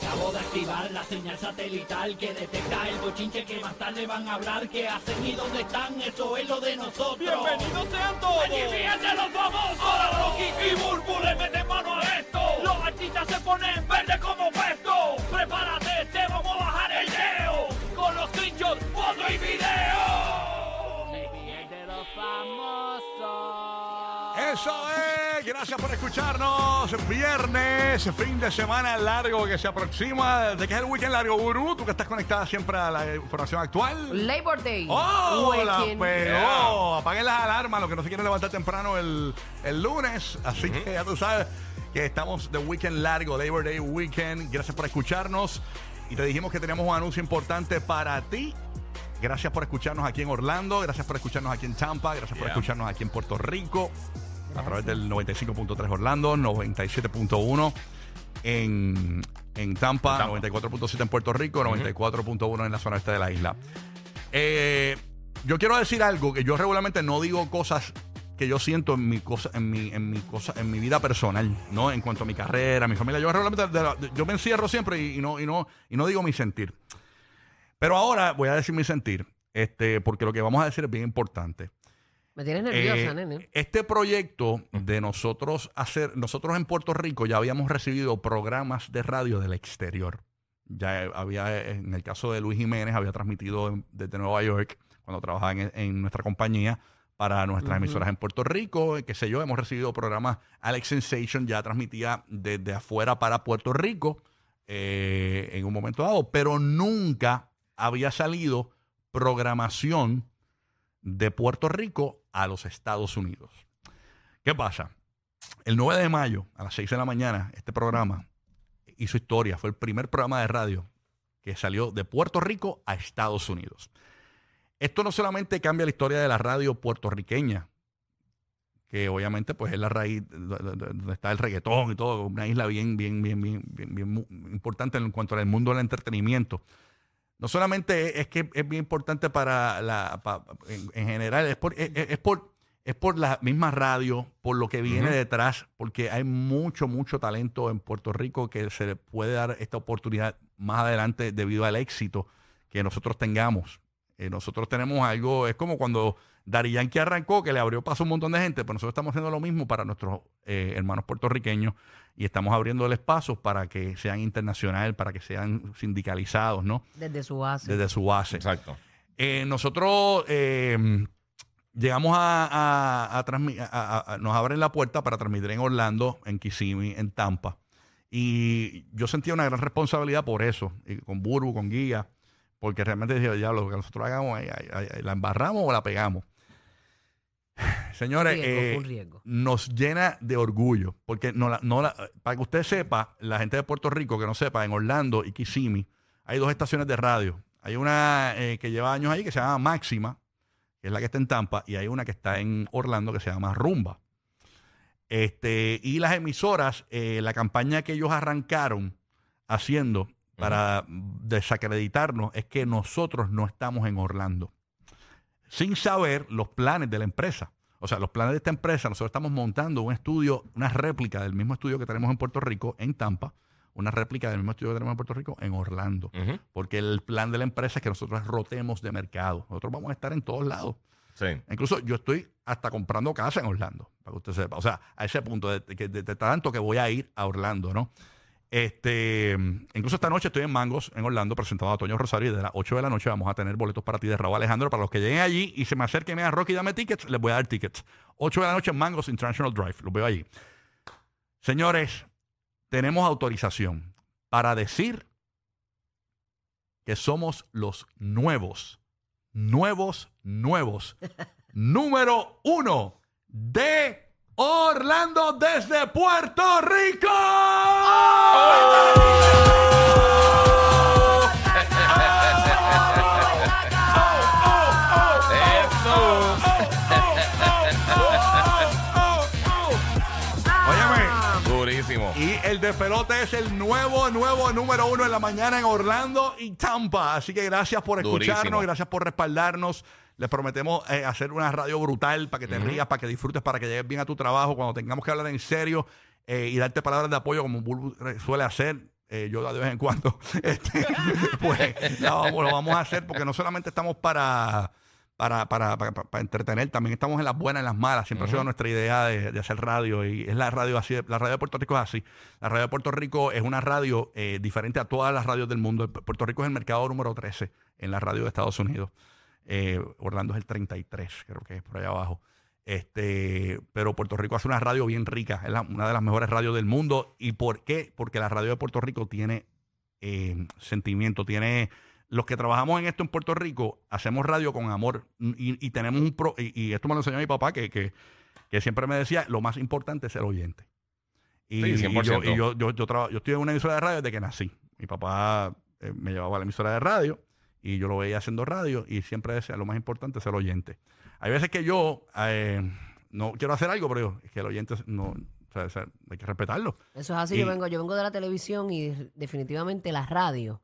Acabo de activar la señal satelital que detecta el bochinche que más tarde van a hablar. ¿Qué hacen y dónde están? Eso es lo de nosotros. ¡Bienvenidos sean todos! ¡Allí fíjense los famosos! Ahora Rocky y Burbu le meten mano a esto. Los artistas se ponen verde como puesto. Prepárate, te vamos a bajar el leo. Con los screenshots, foto y video. Gracias por escucharnos. Viernes, fin de semana largo que se aproxima. ¿De qué es el weekend largo, Guru? Tú que estás conectada siempre a la información actual. Labor Day. ¡Oh! La Weekend. pegó. Apaguen las alarmas, los que no se quieren levantar temprano el, el lunes. Así que ya tú sabes que estamos de weekend largo, Labor Day Weekend. Gracias por escucharnos. Y te dijimos que teníamos un anuncio importante para ti. Gracias por escucharnos aquí en Orlando, gracias por escucharnos aquí en Tampa, gracias por escucharnos aquí en Puerto Rico, a través del 95.3 Orlando, 97.1 en, en Tampa, En Tampa. 94.7 en Puerto Rico, 94.1 en la zona este de la isla. Eh, yo quiero decir algo que yo regularmente no digo cosas que yo siento en mi cosa, en mi, en mi cosa, en mi vida personal, ¿no? En cuanto a mi carrera, mi familia. Yo regularmente de la- de- yo me encierro siempre y, y no, y no, y no digo mi sentir. Pero ahora voy a decir mi sentir, este, porque lo que vamos a decir es bien importante. Me tienes nerviosa, Eh, nene. Este proyecto de nosotros hacer, nosotros en Puerto Rico ya habíamos recibido programas de radio del exterior. Ya había, en el caso de Luis Jiménez, había transmitido en- desde Nueva York, cuando trabajaba en, en nuestra compañía, para nuestras emisoras en Puerto Rico, qué sé yo, hemos recibido programas, Alex Sensation ya transmitía desde afuera para Puerto Rico eh, en un momento dado, pero nunca había salido programación de Puerto Rico a los Estados Unidos. ¿Qué pasa? El 9 de mayo, a las 6 de la mañana, este programa hizo historia. Fue el primer programa de radio que salió de Puerto Rico a Estados Unidos. Esto no solamente cambia la historia de la radio puertorriqueña, que obviamente pues es la raíz de- de- de- donde está el reggaetón y todo, una isla bien, bien, bien, bien, bien, bien importante en cuanto al mundo del entretenimiento. No solamente es que es bien importante para la, en, en general, es por, es, es por, es por la misma radio, por lo que viene detrás, porque hay mucho, mucho talento en Puerto Rico que se le puede dar esta oportunidad más adelante debido al éxito que nosotros tengamos. Eh, nosotros tenemos algo, es como cuando Dari Yankee arrancó, que le abrió paso a un montón de gente, pero nosotros estamos haciendo lo mismo para nuestros eh, hermanos puertorriqueños y estamos abriéndoles pasos para que sean internacional, para que sean sindicalizados, ¿no? Desde su base. Desde su base. Exacto. Eh, nosotros eh, llegamos a, a- a transmi- a- a- a- nos abren la puerta para transmitir en Orlando, en Kissimmee, en Tampa. Y yo sentía una gran responsabilidad por eso, y con Burbu, con Guía, porque realmente decía, ya lo que nosotros hagamos, ahí- ahí- ahí- ¿la embarramos o la pegamos? Señores, Riesgo, eh, fue un riesgo. nos llena de orgullo, porque no la- no la- para que usted sepa, la gente de Puerto Rico que no sepa, en Orlando y Kissimmee hay dos estaciones de radio. Hay una eh, que lleva años ahí que se llama Máxima, que es la que está en Tampa, y hay una que está en Orlando que se llama Rumba. Este, y las emisoras, eh, la campaña que ellos arrancaron haciendo para desacreditarnos es que nosotros no estamos en Orlando sin saber los planes de la empresa. O sea, los planes de esta empresa, nosotros estamos montando un estudio, una réplica del mismo estudio que tenemos en Puerto Rico, en Tampa, una réplica del mismo estudio que tenemos en Puerto Rico, en Orlando. Porque el plan de la empresa es que nosotros rotemos de mercado. Nosotros vamos a estar en todos lados. Sí. Incluso yo estoy hasta comprando casa en Orlando, para que usted sepa. O sea, a ese punto, de, de- de- de tanto que voy a ir a Orlando, ¿no? Este, incluso esta noche estoy en Mangos, en Orlando, presentado a Toño Rosario y de las 8 de la noche vamos a tener boletos para ti de Raúl Alejandro. Para los que lleguen allí y se me acerquen y me digan, Rocky, dame tickets, les voy a dar tickets. 8 de la noche en Mangos International Drive, los veo allí. Señores, tenemos autorización para decir que somos los nuevos, nuevos, nuevos, número uno de Orlando desde Puerto Rico. Durísimo. Y el de pelota es el nuevo, nuevo número uno en la mañana en Orlando y Tampa. Así que gracias por escucharnos, Durísimo. gracias por respaldarnos. Les prometemos eh, hacer una radio brutal para que te rías, para que disfrutes, para que llegues bien a tu trabajo. Cuando tengamos que hablar en serio eh, y darte palabras de apoyo como Bulbu suele hacer, eh, yo de vez en cuando, este, pues vamos- lo vamos a hacer porque no solamente estamos para, para, para, para- para entretener, también estamos en las buenas y en las malas. Siempre ha sido nuestra idea de, de hacer radio y es la radio así. La radio de Puerto Rico es así. La radio de Puerto Rico es una radio eh, diferente a todas las radios del mundo. Puerto Rico es el mercado número 13 en la radio de Estados Unidos. Eh, Orlando es el 33, creo que es por allá abajo. Este, pero Puerto Rico hace una radio bien rica, es la- una de las mejores radios del mundo. ¿Y por qué? Porque la radio de Puerto Rico tiene eh, sentimiento, tiene los que trabajamos en esto en Puerto Rico, hacemos radio con amor y, y tenemos un pro, y, y esto me lo enseñó mi papá que, que, que siempre me decía, lo más importante es el oyente. Y, Sí, y yo, 100%. y yo, yo, yo, traba- yo estoy en una emisora de radio desde que nací. Mi papá eh, me llevaba a la emisora de radio y yo lo veía haciendo radio y siempre decía, lo más importante es el oyente. Hay veces que yo eh, no quiero hacer algo, pero es que el oyente no, o sea, o sea, hay que respetarlo. Eso es así. Y- Yo vengo, yo vengo de la televisión y definitivamente la radio.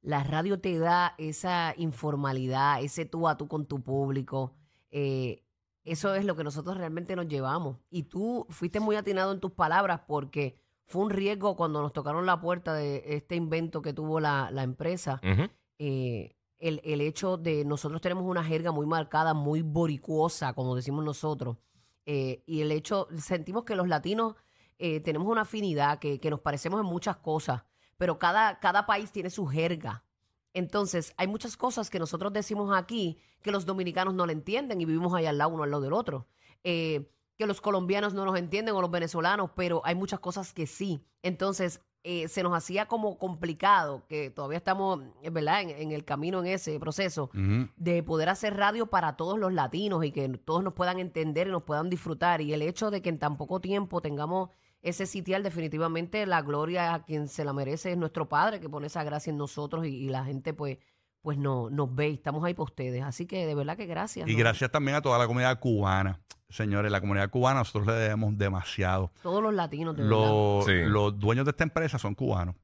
La radio te da esa informalidad, ese tú a tú con tu público. eh, eso es lo que nosotros realmente nos llevamos. Y tú fuiste muy atinado en tus palabras porque fue un riesgo cuando nos tocaron la puerta de este invento que tuvo la, la empresa. Ujú. Eh, el, el hecho de nosotros tenemos una jerga muy marcada, muy boricuosa, como decimos nosotros, eh, y el hecho, sentimos que los latinos eh, tenemos una afinidad, que, que nos parecemos en muchas cosas, pero cada, cada país tiene su jerga. Entonces, hay muchas cosas que nosotros decimos aquí que los dominicanos no le entienden y vivimos allá al lado uno al lado del otro. Que los colombianos no nos entienden o los venezolanos, pero hay muchas cosas que sí. Entonces, eh, se nos hacía como complicado, que todavía estamos, ¿verdad?, en, en el camino en ese proceso, de poder hacer radio para todos los latinos y que todos nos puedan entender y nos puedan disfrutar. Y el hecho de que en tan poco tiempo tengamos ese sitial, definitivamente la gloria a quien se la merece es nuestro Padre, que pone esa gracia en nosotros y, y la gente pues pues no, nos ve y estamos ahí para ustedes. Así que de verdad que gracias. Y ¿no? gracias también a toda la comunidad cubana. Señores, la comunidad cubana nosotros le debemos demasiado. Todos los latinos, de. Los, Sí. los dueños de esta empresa son cubanos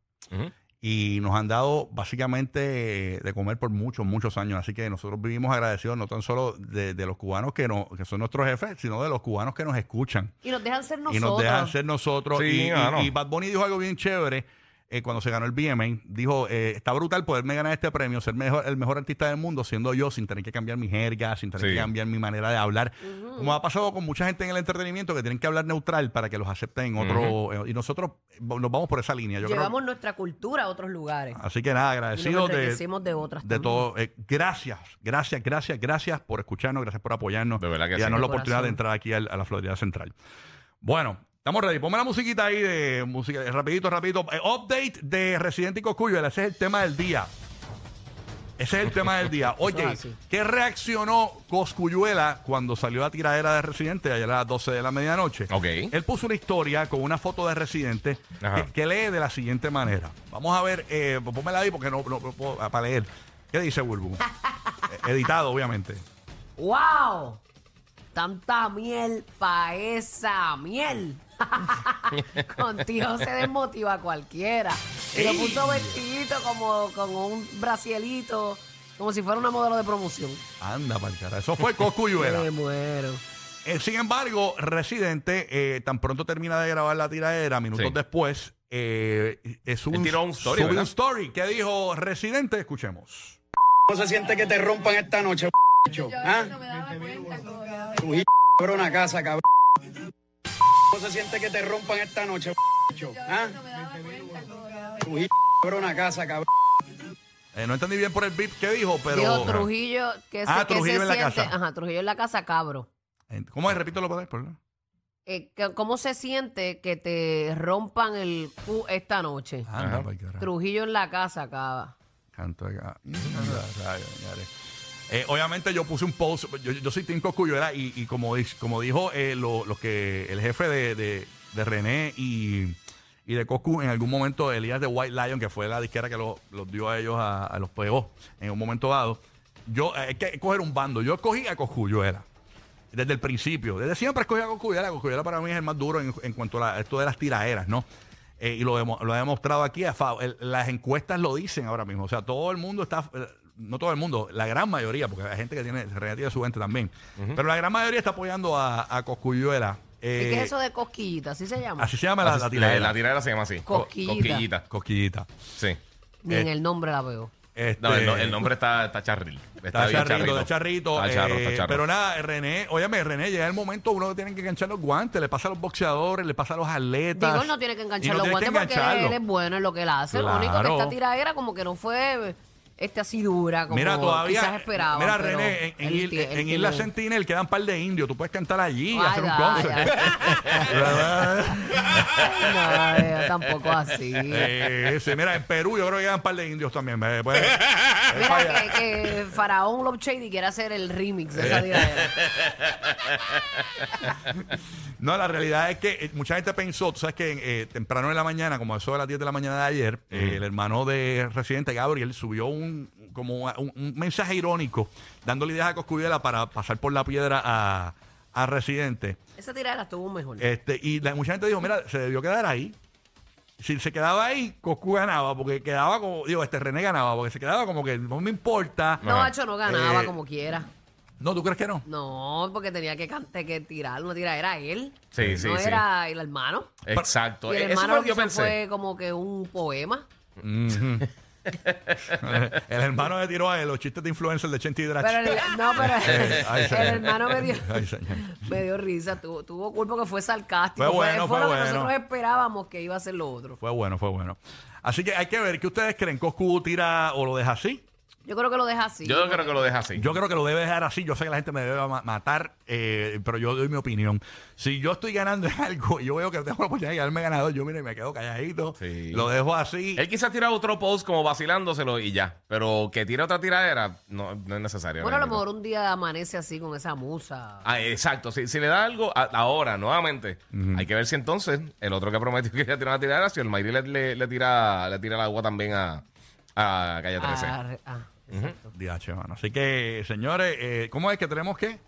y nos han dado básicamente eh, de comer por muchos, muchos años. Así que nosotros vivimos agradecidos no tan solo de, de los cubanos que, no, que son nuestros jefes, sino de los cubanos que nos escuchan Y nos dejan ser nosotros. y nos dejan ser nosotros. Sí, y, y Bad Bunny dijo algo bien chévere. Eh, cuando se ganó el BMA, dijo, eh, está brutal poderme ganar este premio, ser mejor, el mejor artista del mundo, siendo yo, sin tener que cambiar mi jerga, sin tener Sí. que cambiar mi manera de hablar. Como ha pasado con mucha gente en el entretenimiento que tienen que hablar neutral para que los acepten en otro... eh, y nosotros nos vamos por esa línea. Yo creo- Llevamos nuestra cultura a otros lugares. Así que nada, y nos agradecido de, de otras de también. todo. Eh, gracias, gracias, gracias, gracias por escucharnos, gracias por apoyarnos De verdad que y darnos la oportunidad de entrar aquí a, la Florida Central. Bueno, estamos ready. Ponme la musiquita ahí de música, rapidito, rapidito. Eh, update de Residente y Coscuyuela. Ese es el tema del día. Ese es el tema del día. Oye. ¿qué reaccionó Coscuyuela cuando salió la tiradera de Residente ayer a las 12 de la medianoche? Ok. Él puso una historia con una foto de Residente que, que lee de la siguiente manera. Vamos a ver, eh, pónmela ahí porque no, no- no puedo ah, para leer. ¿Qué dice Bulbu? Eh, Editado, obviamente. ¡Wow! Tanta miel pa' esa miel. Contigo se desmotiva cualquiera. Y lo puso vestidito como con un bracielito, como si fuera una modelo de promoción. Anda, para cara. Eso fue Coscuyuela. Me muero. Eh, sin embargo, Residente, eh, tan pronto termina de grabar la tiradera, minutos Sí. después, eh, es un, Él tiró un story, un story. ¿Qué dijo Residente? Escuchemos. ¿Cómo se siente que te rompan esta noche, bicho? ¿Ah? Trujillo, cabrón, una casa, cabrón. ¿Cómo se siente que te rompan esta noche, bicho? ¿Ah? Trujillo, cabrón, una casa, cabrón. Eh, no entendí bien por el beat que dijo, pero. Dijo Trujillo, que se, Ah, que Trujillo se en la siente. casa. Ajá, Trujillo en la casa, cabro. ¿Cómo es? Repítelo por ahí, por ahí. Eh, ¿Cómo se siente que te rompan el cu esta noche? Anda, carajo. Trujillo en la casa, cabra. Canto. Anda, rayos, señores. Eh, obviamente yo puse un post, yo, yo soy Tim Coscuyuela y, como, como dijo eh, lo, lo que el jefe de, de- René y, y de Coscu en algún momento, Elías de White Lion, que fue la disquera que lo- los dio a ellos, a, los pegó en un momento dado, yo eh, hay que coger un bando, yo escogí a Coscuyuela. Desde el principio, desde siempre escogí a Coscuyuela. Coscuyuela para mí es el más duro en, cuanto a la- esto de las tiraderas, ¿no? Eh, y lo, lo he demostrado aquí. las encuestas lo dicen ahora mismo. O sea, todo el mundo está, no todo el mundo, la gran mayoría, porque hay gente que tiene, tiene su gente también. Pero la gran mayoría está apoyando a, a Coscuyuela Eh, ¿Y qué es eso de cosquillita? ¿Así se llama? Así se llama la, Así- la tiradera. La tiradera se llama así. co- Cosquillita. Cosquillita. Cosquillita. Sí. Ni en eh, el nombre la veo. Este, No, el, el nombre está, está charril. Está bien charrito, está charrito. Está charro, eh, está charro. Pero nada, René, óyame, René, llega el momento uno que tiene que enganchar los guantes, le pasa a los boxeadores, le pasa a los atletas. Digo, él no tiene que enganchar no los guantes porque él, es bueno en lo que él hace. Lo único que Claro. esta tiradera como que no fue este así dura como Mira, todavía. quizás esperaba. Mira, René, en, en él él en Isla Sentinel quedan un par de indios. Tú puedes cantar allí y Ay, hacer un concert. No, eh, tampoco así. Eh, sí, mira, en Perú yo creo que quedan un par de indios también. Eh, pues, eh, Mira que, que Faraón Love Shady quiere hacer el remix de esa. No, la realidad es que mucha gente pensó, tú sabes que eh, temprano en la mañana, como eso de las 10 de la mañana de ayer, eh, el hermano de Residente Gabriel subió un como un, un mensaje irónico dándole ideas a Coscuyela para pasar por la piedra a, a Residente. Esa tiradera estuvo mejor. Este, y la, mucha gente dijo, mira, se debió quedar ahí. Si se quedaba ahí, Coscu ganaba, porque quedaba como, digo, este René ganaba, porque se quedaba como que no me importa. no, Hacho no ganaba Eh, como quiera. No, ¿tú crees que no? No, porque tenía que cantar, que tirar una tiradera él. Sí, sí, no sí. era el hermano. Exacto. Y el Eso hermano fue lo que yo pensé. fue como que un poema. el hermano le tiró a él los chistes de influencer de Chenti Drach. Pero el, no, pero Eh, ay, el hermano me dio, Ay, me dio risa. Tuvo, tuvo culpa que fue sarcástico. Fue bueno, fue lo bueno. que nosotros esperábamos que iba a ser lo otro. Fue bueno, fue bueno. Así que hay que ver qué ustedes creen. ¿Coscu tira o lo deja así? Yo creo que lo deja así. Yo creo que lo deja así. Yo creo que lo debe dejar así. Yo sé que la gente me debe ma- matar, eh, pero yo doy mi opinión. Si yo estoy ganando en algo y yo veo que tengo la oportunidad de quedarme ganador, yo mire, me quedo calladito. Sí. Lo dejo así. Él quizás tira otro post como vacilándoselo y ya. Pero que tire otra tiradera no, no es necesario. Bueno, a lo realmente. mejor un día amanece así con esa musa. Ah, exacto. Si, si le da algo a- ahora, nuevamente, hay que ver si entonces el otro que prometió que iba a tirar una tiradera, si el Mayri le, le- le tira, le tira el agua también a, a Calle 13. Ah, re- ah, exacto. DH, mano. Así que, señores, eh, ¿cómo es que tenemos que?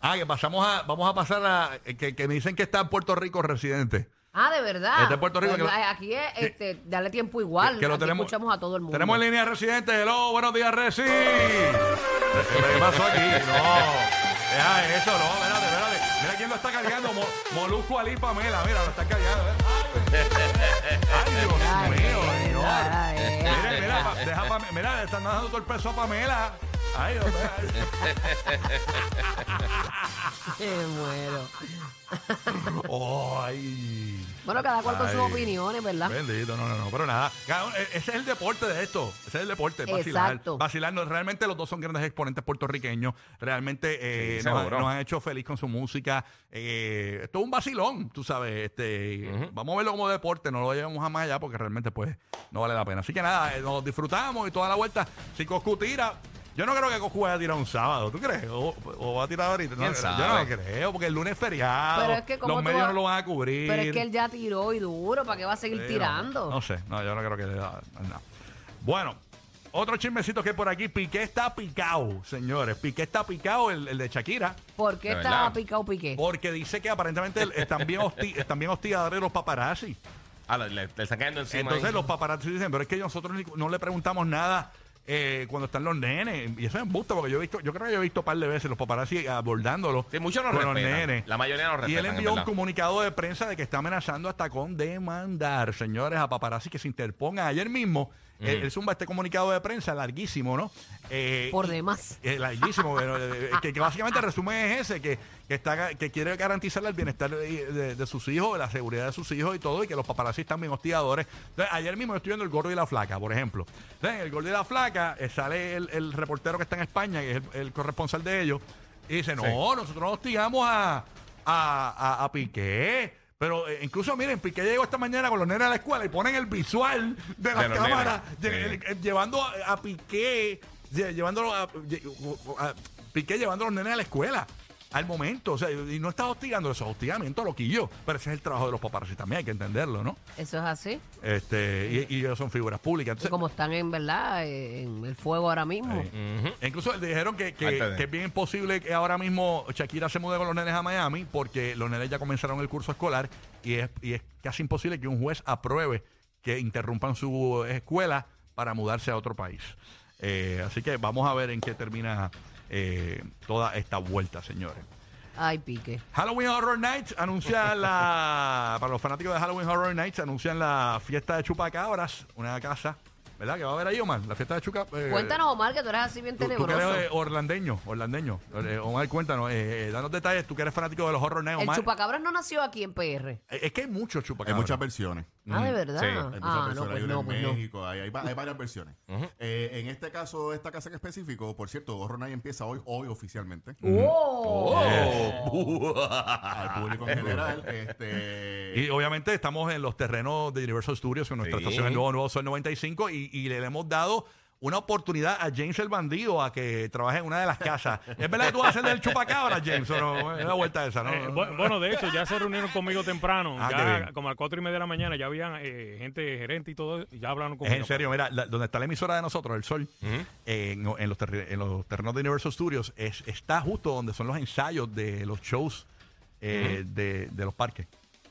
Ah, que pasamos a, vamos a pasar a, eh, que, que me dicen que está en Puerto Rico residente. Ah, de verdad. Este es Puerto Rico, Pues, que lo- aquí es, que- este, darle tiempo igual. que- lo Aquí tenemos- escuchamos a todo el mundo. Tenemos en línea residente. Hello, buenos días, Resi. ¿Qué pasó aquí? No. Deja eso, no, espérate, espérate. Mira quién lo está cargando. Mo- Molusco Ali Pamela, mira, lo está cargando. ¿eh? Ay, Dios mío, ay, señor. ay, ay. Mira, deja mira, le están dando todo el peso a Pamela. Ay. Me muero. Ay. Bueno, cada cual con sus opiniones, ¿verdad? Bendito, no, no, no, pero nada. Cada e- Ese es el deporte de esto. Ese es el deporte, vacilar. Exacto. Realmente los dos son grandes exponentes puertorriqueños. Realmente eh, Sí, nos, han- seguro. nos han hecho feliz con su música. Eh, esto es un vacilón, tú sabes. Este, Vamos a verlo como deporte, no lo llevamos a más allá porque realmente pues no vale la pena. Así que nada, eh, nos disfrutamos y toda la vuelta. Si Coscu tira... Yo no creo que Coscu vaya a tirar un sábado, ¿tú crees? O, o va a tirar ahorita. No, ¿Quién yo no creo, porque el lunes es feriado. Pero es que como los medios vas- no lo van a cubrir. Pero es que él ya tiró y duro, ¿para qué va a seguir Sí, tirando? No, no sé, no, yo no creo que le da nada. Bueno, otro chismecito que hay por aquí. Piqué está picado, señores. Piqué está picado, el, el de Shakira, ¿Por qué está picado piqué? porque dice que aparentemente están bien, hosti- están bien hostigadores los paparazzi. Ah, le, le- le están cayendo encima. Entonces ahí. los paparazzi dicen, pero es que nosotros no le preguntamos nada eh, cuando están los nenes. Y eso es embuste, porque yo he visto, yo creo que yo he visto un par de veces los paparazzi abordándolo Sí, muchos no con los respetan. nenes. La mayoría no Y él respetan, envió en un comunicado de prensa de que está amenazando hasta con demandar, señores, a paparazzi que se interpongan. Ayer mismo, él, él zumba este comunicado de prensa larguísimo, ¿no? Eh, Por y- demás. eh, larguísimo, pero, eh, que, que básicamente el resumen es ese, que, que, está, que quiere garantizarle el bienestar de, de- de sus hijos, la seguridad de sus hijos y todo, y que los paparazzi están bien hostigadores. Entonces, ayer mismo estoy viendo El Gordo y la Flaca, por ejemplo. Entonces, El Gordo y la Flaca, eh, sale el, el reportero que está en España, que es el, el corresponsal de ellos, y dice, no, nosotros no hostigamos a, a, a, a Piqué. Pero eh, incluso, miren, Piqué llegó esta mañana con los nenes a la escuela y ponen el visual de la los cámara lle- eh, llevando a, a Piqué, lle- llevándolo a, lle- a- Piqué llevando a los nenes a la escuela. Al momento, o sea, y no está hostigando, eso es hostigamiento loquillo. Pero ese es el trabajo de los paparazzi también, hay que entenderlo, ¿no? Eso es así. Este, y, y ellos son figuras públicas. Y como están en verdad en el fuego ahora mismo. Incluso le dijeron que, que- Antes de- que es bien imposible que ahora mismo Shakira se mude con los nenes a Miami porque los nenes ya comenzaron el curso escolar y es, y es casi imposible que un juez apruebe que interrumpan su escuela para mudarse a otro país. Eh, así que vamos a ver en qué termina eh, toda esta vuelta, señores. Ay, pique. Halloween Horror Nights anuncia la. Para los fanáticos de Halloween Horror Nights, anuncian la fiesta de Chupacabras, una casa, ¿verdad? Que va a haber ahí, Omar, la fiesta de Chuca. eh, Cuéntanos, Omar, que tú eres así bien Tú, tú que tenebroso. eres eh, orlandeño, orlandeño. Eh, Omar, cuéntanos, eh, eh, danos detalles, tú que eres fanático de los horror El Omar. chupacabras no nació aquí en PR. Eh, Es que hay muchos Hay chupacabras. muchas versiones. Ah, de verdad. Sí. Hay muchas Ah, no, versiones. pues hay una no, en pues no. México, hay, hay va- hay varias versiones. Eh, en este caso, esta casa en específico, por cierto, Horror Night empieza hoy, hoy oficialmente. ¡Oh! Al público en general. Este, Y obviamente estamos en los terrenos de Universal Studios, en nuestra Sí. estación el nuevo, nuevo Sol 95, y, y le hemos dado una oportunidad a James el bandido a que trabaje en una de las casas. ¿Es verdad que tú vas a hacer del chupacabra, James? ¿O no? Es la vuelta esa, ¿no? Eh, bu- bueno, de hecho, ya se reunieron conmigo temprano. Ah, ya como a las cuatro y media de la mañana ya habían eh, gente gerente y todo, y ya hablaron Es conmigo. en serio, mira, la- donde está la emisora de nosotros, El Sol, eh, en, en los en los terrenos de Universal Studios, es, está justo donde son los ensayos de los shows eh, de, de los parques.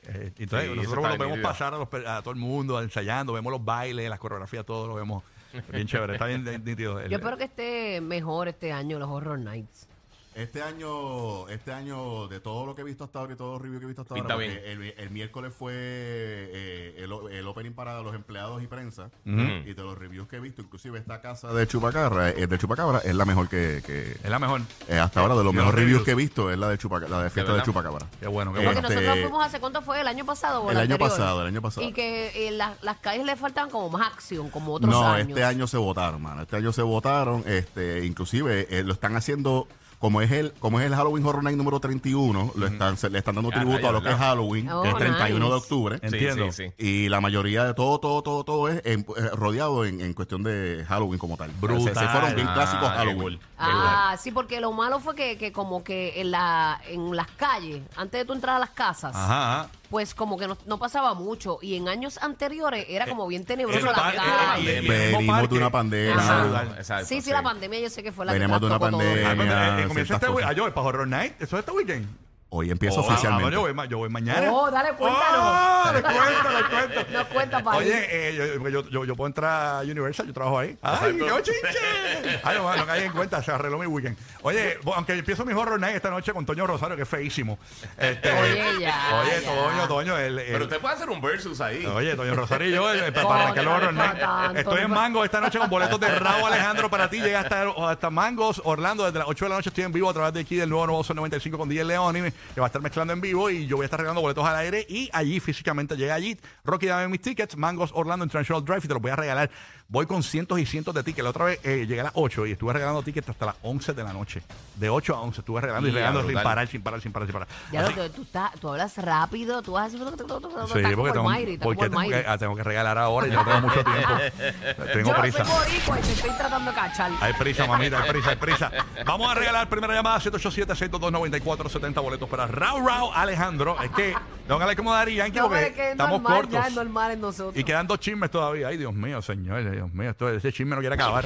Eh, entonces, Sí, eso nosotros bien vemos pasar a, los a todo el mundo ensayando, vemos los bailes, las coreografías, todo lo vemos. Bien chévere, está bien nítido. Yo espero que esté mejor este año los Horror Nights. Este año, este año, de todo lo que he visto hasta ahora y todos los reviews que he visto hasta Pinta ahora, bien. porque el, el miércoles fue eh, el, el opening para los empleados y prensa, y de los reviews que he visto, inclusive esta casa de Chupacabra, eh, de Chupacabra, es la mejor que, que, Es la mejor. eh, hasta ahora, de los mejores reviews reviews. que he visto, es la de Chupaca- la de fiesta de? Chupacabra. Qué bueno, qué bueno. Porque Este- nosotros fuimos hace cuánto fue, el año pasado o El año anterior? pasado, el año pasado. Y que eh, las- las calles le faltan como más acción, como otros No, años. este año se votaron, mano. Este año se votaron, este, inclusive eh, lo están haciendo como es el como es el Halloween Horror Night número 31, lo están se- le están dando Ah, tributo a lo que es. Halloween, Oh, que es 31 de nice. octubre. Entiendo. sí, sí. Y la mayoría de todo, todo, todo, todo es en- eh, rodeado en, en cuestión de Halloween como tal. Brutal. Se, se fueron bien Ah, clásicos qué Halloween. Ah, sí, porque lo malo fue que, que como que en, la, en las calles, antes de tú entrar a las casas, Ajá, ajá. Pues como que no, no pasaba mucho. Y en años anteriores era como bien tenebroso está- calles. eh, eh, y- y- Venimos parque. de una pandemia. Ajá. Exacto, sí, sí, la pandemia yo sé que fue la que de una trastocó todo. pandemia. Ah, eh, Tenía comienza este ciertas cosas. Ah, yo, para Horror Night, eso es este weekend. Hoy empieza Oh, oficialmente. ah, yo, voy, ma- yo voy mañana. Oh, dale, cuéntanos. Oh, le cuento, le cuento. No cuenta para Oye, eh, yo, yo, yo, yo puedo entrar a Universal, yo trabajo ahí. ¡Ay, qué chinche! Ay, no, no caí en cuenta, se arregló mi weekend. Oye, bo- aunque empiezo mi horror night esta noche con Toño Rosario, que es feísimo. Este, Oye, ya, Oye, ya. Toño, Toño. El, el- Pero usted puede hacer un versus ahí. Oye, Toño Rosario y yo, eh, para, para arrancar los horror no es night. pa' tanto, Estoy no en es pa- Mango esta noche con boletos de Raúl Alejandro para ti. Llega hasta, hasta Mangos, Orlando, desde las 8 de la noche estoy en vivo a través de aquí del nuevo Nuevo Sol 95 con DJ León, que va a estar mezclando en vivo y yo voy a estar regalando boletos al aire y allí físicamente llega allí. Rocky, dame mis tickets, Mangos Orlando International Drive y te los voy a regalar. Voy con cientos y cientos de tickets. La otra vez eh, llegué a las 8 y estuve regalando tickets hasta las 11 de la noche. De 8 a 11 estuve regalando y Ya, regalando sin parar, sin parar, sin parar, sin parar. Ya lo, tú, estás- tú hablas rápido, tú tú, Sí, como porque el tengo, Mayri, porque como tengo, que, tengo que regalar ahora y no tengo mucho tiempo. Tengo Yo prisa. soy boricua y te estoy tratando de cachar. Hay prisa, mamita, hay prisa, hay prisa. Vamos a regalar primera llamada 787-622-9470 boletos para Rau Rau Alejandro. Es que tengo que hablar como Dari Yankee No, pero porque es que es estamos normal, cortos. ya es normal en nosotros. Y quedan dos chismes todavía. Ay, Dios mío, señor, Dios mío, esto, ese chisme no quiere acabar.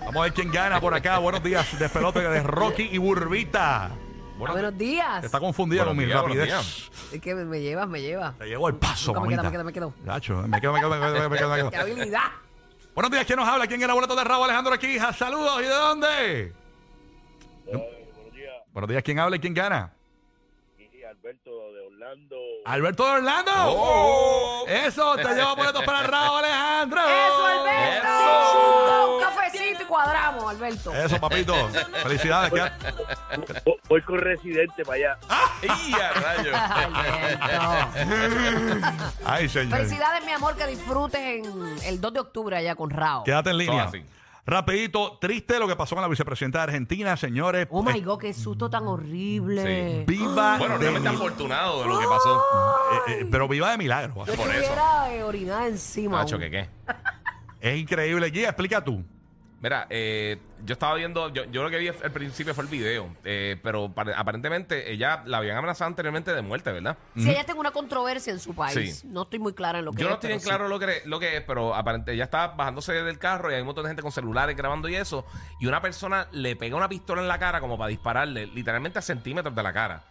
Vamos a ver quién gana por acá. Buenos días, despelote de Rocky y Burbita. Buenos, Buenos días. Está confundida Buenos con mi días, buenos rapidez. Es que me, me llevas, me llevas. Te llevo el paso, Me quedo, mamita. me quedo, me quedo. Gacho, me quedo, me quedo, me quedo, me quedo, me quedo. ¡Qué habilidad! Buenos días, ¿quién nos habla? ¿Quién era boleto de Rabo Alejandro aquí? hija? Saludos, ¿y de dónde? buenos días, Buenos días, ¿quién habla y quién gana? Alberto de Orlando. Alberto de Orlando. Oh. Eso, te lleva boletos para Rabo Alejandro. ¡Eso, Alberto! Eso. Un cafecito y cuadramos, Alberto. Eso, papito. Felicidades. Voy- Voy con residente para allá. ¡Y a rayos! Alberto. Ay, señor. Felicidades, mi amor, que disfrutes en el 2 de octubre allá con Rao. Quédate en línea. Rapidito, triste lo que pasó con la vicepresidenta de Argentina, señores. Oh my Eh, God, qué susto tan horrible. Viva Bueno, realmente mi- afortunado de lo que pasó. eh, eh, pero viva de milagro. Yo por eso. eh, orinada encima. Macho. ¿qué qué? Es increíble. Guía, explica tú. Mira, eh, yo estaba viendo, yo, yo lo que vi al principio fue el video, eh, pero pare- aparentemente ella la habían amenazado anteriormente de muerte, ¿verdad? Si ella tiene una controversia en su país, Sí. no estoy muy clara en lo que Yo es, no estoy bien sí. claro lo que, lo que es, pero aparentemente ella estaba bajándose del carro y hay un montón de gente con celulares grabando y eso, y una persona le pega una pistola en la cara como para dispararle, literalmente a centímetros de la cara.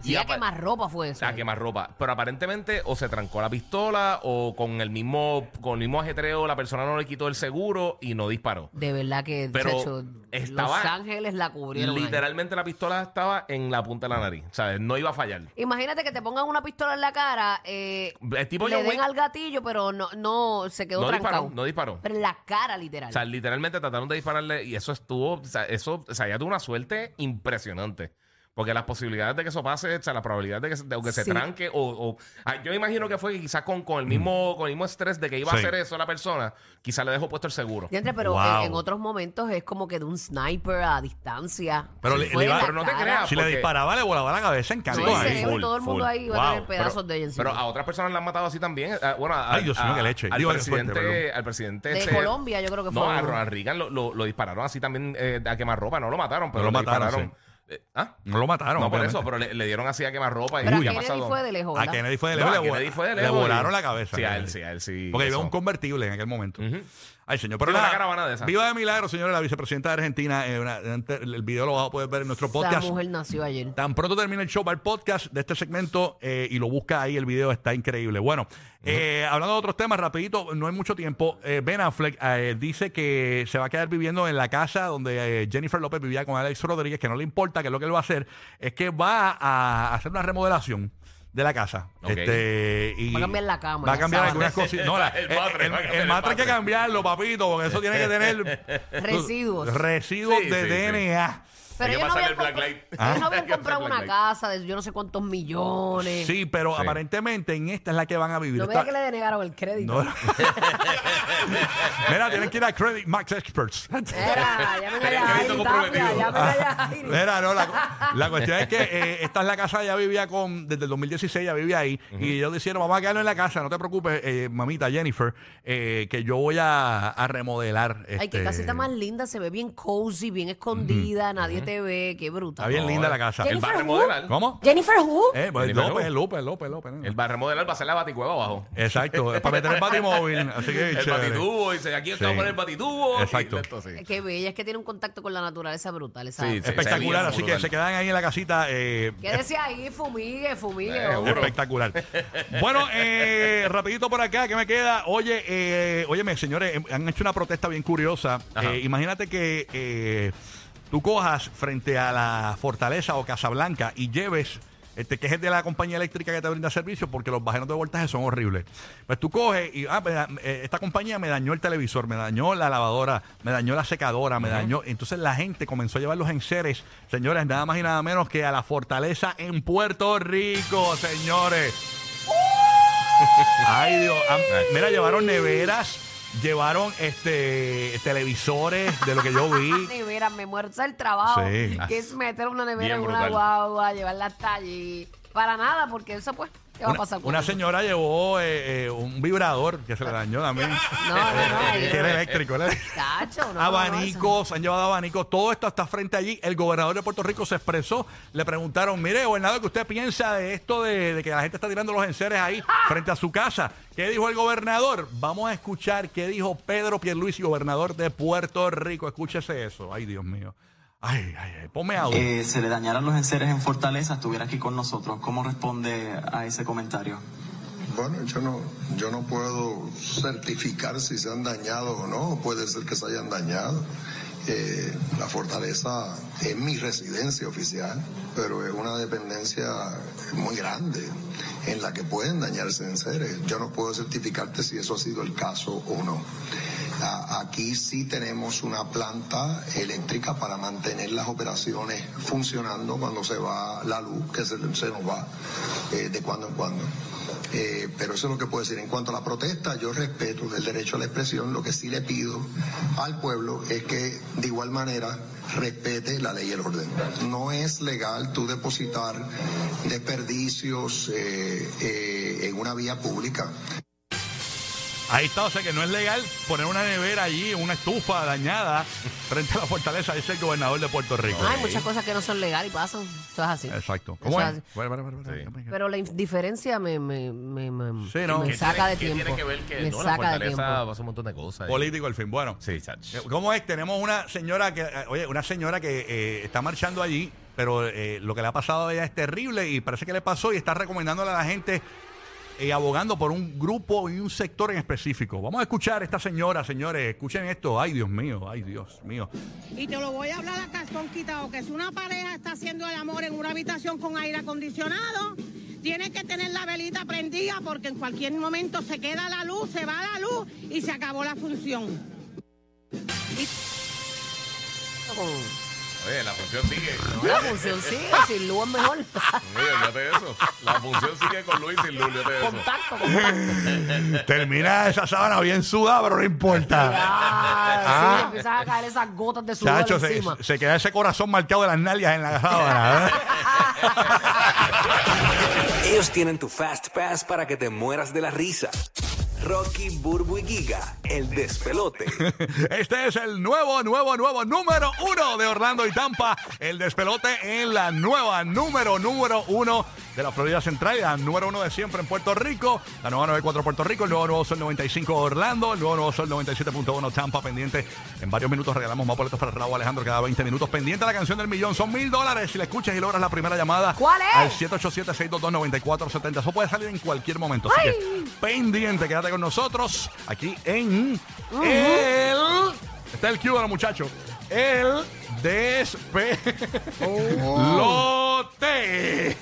Sí, a quemar ropa fue eso. a quemar ropa. Pero aparentemente o se trancó la pistola o con el mismo con el mismo ajetreo la persona no le quitó el seguro y no disparó. De verdad que, Pero chacho, estaba- Los Ángeles la cubrieron. ahí. Literalmente la pistola estaba en la punta de la nariz. ¿Sabes? No iba a fallar. Imagínate que te pongan una pistola en la cara, eh, El tipo le John den Wick al gatillo, pero no, no se quedó no trancado. disparó, no disparó. Pero en la cara, literal. O sea, literalmente trataron de dispararle y eso estuvo, o sea, eso, o sea, ya tuvo una suerte impresionante. Porque las posibilidades de que eso pase, o sea, la probabilidad de que, se- de que se Sí. tranque, o, o- ah, yo imagino que fue que quizás con, con el mismo, con el mismo estrés de que iba a Sí. hacer eso la persona, quizás le dejó puesto el seguro. Diantre, pero Wow. en, en otros momentos es como que de un sniper a distancia. Pero Se le- fue le iba- pero no te creas, Si le disparaba, le volaba la cabeza en No, canto full, todo el mundo full. ahí va a tener pedazos de ella encima. Pero a otras personas la han matado así también. Ah, bueno, a- Ay, Dios mío, a- qué leche. Al Digo, qué suerte, presidente, perdón. al presidente de este- Colombia, yo creo que No, fue. a uno. Ronald Reagan lo, lo- lo dispararon así también eh, a quemar ropa. No lo mataron, pero lo le mataron, dispararon. Eh, ¿Ah? No lo mataron. No, por obviamente. eso, pero le, le dieron así a quemar ropa. Pero y a ha Kennedy pasado. fue de lejos. A ¿verdad? Kennedy fue de No, lejos. a le, Kennedy fue de le lejos y- volaron la cabeza. Sí, a él sí, a él sí. Porque eso. un convertible en aquel momento. Ujú. Ay, señor. Pero una nada, caravana de esas. Viva de milagro, señora, la vicepresidenta de Argentina. eh, una- el video lo vas a poder ver en nuestro Esa podcast. mujer nació ayer. Tan pronto termine el show, va el podcast de este segmento eh, y lo busca ahí, el video está increíble. Bueno, eh, hablando de otros temas, rapidito, no hay mucho tiempo. eh, ben Affleck eh, dice que se va a quedar viviendo en la casa donde eh, Jennifer López vivía con Alex Rodríguez, que no le importa, que lo que él va a hacer es que va a hacer una remodelación de la casa. Ok. Este, y Va a cambiar la cama, Va a la cambiar sábana. algunas cositas. No, la- El el, matre, el- va a cambiar el el matre hay que matre. cambiarlo, papito, porque eso tiene que tener Residuos. Residuos Sí, de sí, sí. DNA. Pero Hay que ellos no habían, el black compra- light. Ah. ellos no habían Hay que comprado una casa de yo no sé cuántos millones. Sí, pero Sí. aparentemente en esta es la que van a vivir. No me Esta- digas que le denegaron el crédito. No. Mira, tienen que ir a Credit Max Experts. Era, llamen Tenía allá, crédito comprometido. Tapia, llamen allá, Jairi. Mira, no, la, la cuestión es que eh, esta es la casa, ella vivía con, desde el 2016, ella vivía ahí. Y ellos dijeron, vamos a quedarnos en la casa, no te preocupes, eh, mamita Jennifer, eh, que yo voy a, a remodelar. Ay, qué este, casita más linda, se ve bien cozy, bien escondida, nadie te ve, qué bruta. Está bien No, linda eh. la casa. A remodelar. ¿Cómo? Jennifer Who? Eh, pues Jennifer López, López. López, López, va a remodelar, va a hacer la baticueva abajo. Exacto, es para meter el batimóvil. Así que El chévere. batitubo, dice, aquí está Sí. el batitubo. Exacto. y esto, sí. Qué bella, es que tiene un contacto con la naturaleza brutal. Esa. Sí, sí. Espectacular, así que brutal. se quedan ahí en la casita. Eh, Quédese ahí, fumigue, fumigue. Eh, hombre. Espectacular. Bueno, eh, rapidito por acá, ¿qué me queda? Oye, eh, óyeme, señores, eh, han hecho una protesta bien curiosa. Ajá. Eh, imagínate que eh, tú cojas frente a la Fortaleza o Casablanca y lleves, eh, te quejes de la compañía eléctrica que te brinda servicio porque los bajeros de voltaje son horribles. Pues tú coges y, ah, eh, esta compañía me dañó el televisor, me dañó la lavadora, me dañó la secadora, me dañó. Entonces la gente comenzó a llevar los enseres, señores, nada más y nada menos que a la Fortaleza en Puerto Rico, señores. Ay, Dios. Mira, llevaron neveras, llevaron este televisores de lo que yo vi. Nevera, me muero el trabajo. Sí. Que es meter una nevera Bien en una brutal. guagua, llevarla hasta allí. Para nada, porque eso pues, ¿qué va a Una, pasar con una eso? señora llevó eh, eh, un vibrador que se le dañó también. No, no, no. que era eléctrico. era- no, no, abanicos, han llevado abanicos, todo esto está frente allí. El gobernador de Puerto Rico se expresó, le preguntaron, mire, gobernador, ¿qué usted piensa de esto de, de que la gente está tirando los enseres ahí frente a su casa? ¿Qué dijo el gobernador? Vamos a escuchar qué dijo Pedro Pierluisi, gobernador de Puerto Rico. Escúchese eso. Ay, Dios mío. Ay, ay, ay. Ponme audio. eh, se le dañaran los enseres en Fortaleza, estuviera aquí con nosotros. ¿Cómo responde a ese comentario? Bueno, yo no, yo no puedo certificar si se han dañado o no, puede ser que se hayan dañado. Eh, la fortaleza es mi residencia oficial, pero es una dependencia muy grande en la que pueden dañarse en seres. Yo no puedo certificarte si eso ha sido el caso o no. A- Aquí sí tenemos una planta eléctrica para mantener las operaciones funcionando cuando se va la luz, que se, se nos va eh, de cuando en cuando. Eh, pero eso es lo que puedo decir. En cuanto a la protesta, yo respeto del derecho a la expresión. Lo que sí le pido al pueblo es que de igual manera respete la ley y el orden. No es legal tú depositar desperdicios eh, eh, en una vía pública. Ahí está, o sea que no es legal poner una nevera allí, una estufa dañada frente a la fortaleza. Dice el gobernador de Puerto Rico. Hay muchas cosas que no son legales y pasan. Eso es así. Exacto. Eso ¿Cómo es es? así. Bueno, bueno, bueno. Pero la indiferencia me, me, me, me, Sí, ¿no? me ¿Qué saca de ¿Qué tiempo. tiene que ver que me no, la saca de fortaleza tiempo. pasa un montón de cosas. ahí. Político al fin. Bueno. Sí, chach. ¿Cómo es? Tenemos una señora que, eh, oye, una señora que eh, está marchando allí pero eh, lo que le ha pasado a ella es terrible y parece que le pasó y está recomendándole a la gente y abogando por un grupo y un sector en específico. Vamos a escuchar a esta señora, señores, escuchen esto. Ay, Dios mío, ay, Dios mío. Y te lo voy a hablar a calzón quitado, que si una pareja está haciendo el amor en una habitación con aire acondicionado, tiene que tener la velita prendida porque en cualquier momento se queda la luz, se va la luz y se acabó la función. Oye, la función sigue. La función sigue, sin luz es mejor. Oye, olvídate de eso. La función sigue con Luis y sin Luis, olvídate de eso. contacto, contacto. Termina esa sábana bien sudada, pero no importa. Ah, Ah. sí, empiezan a caer esas gotas de sudor Chacho, se, encima. se queda ese corazón marcado de las nalgas en la sábana. ¿eh? Ellos tienen tu Fast Pass para que te mueras de la risa. Rocky, Burbu y Giga, el despelote. Este es el nuevo, nuevo, nuevo número uno de Orlando y Tampa. El despelote en la nueva número, número uno de la Florida Central. y La número uno de siempre en Puerto Rico. La nueva 94 Puerto Rico. El nuevo Nuevo Sol 95 Orlando. El nuevo Nuevo Sol 97.1 Tampa. Pendiente. En varios minutos regalamos más boletos para Raúl Alejandro cada 20 minutos. Pendiente a la canción del millón. Son mil dólares si la escuchas y logras la primera llamada. ¿Cuál es? Al 787-622-9470. Eso puede salir en cualquier momento. Así que pendiente, quédate con nosotros aquí en el. Está el cue de los muchachos. El despelote.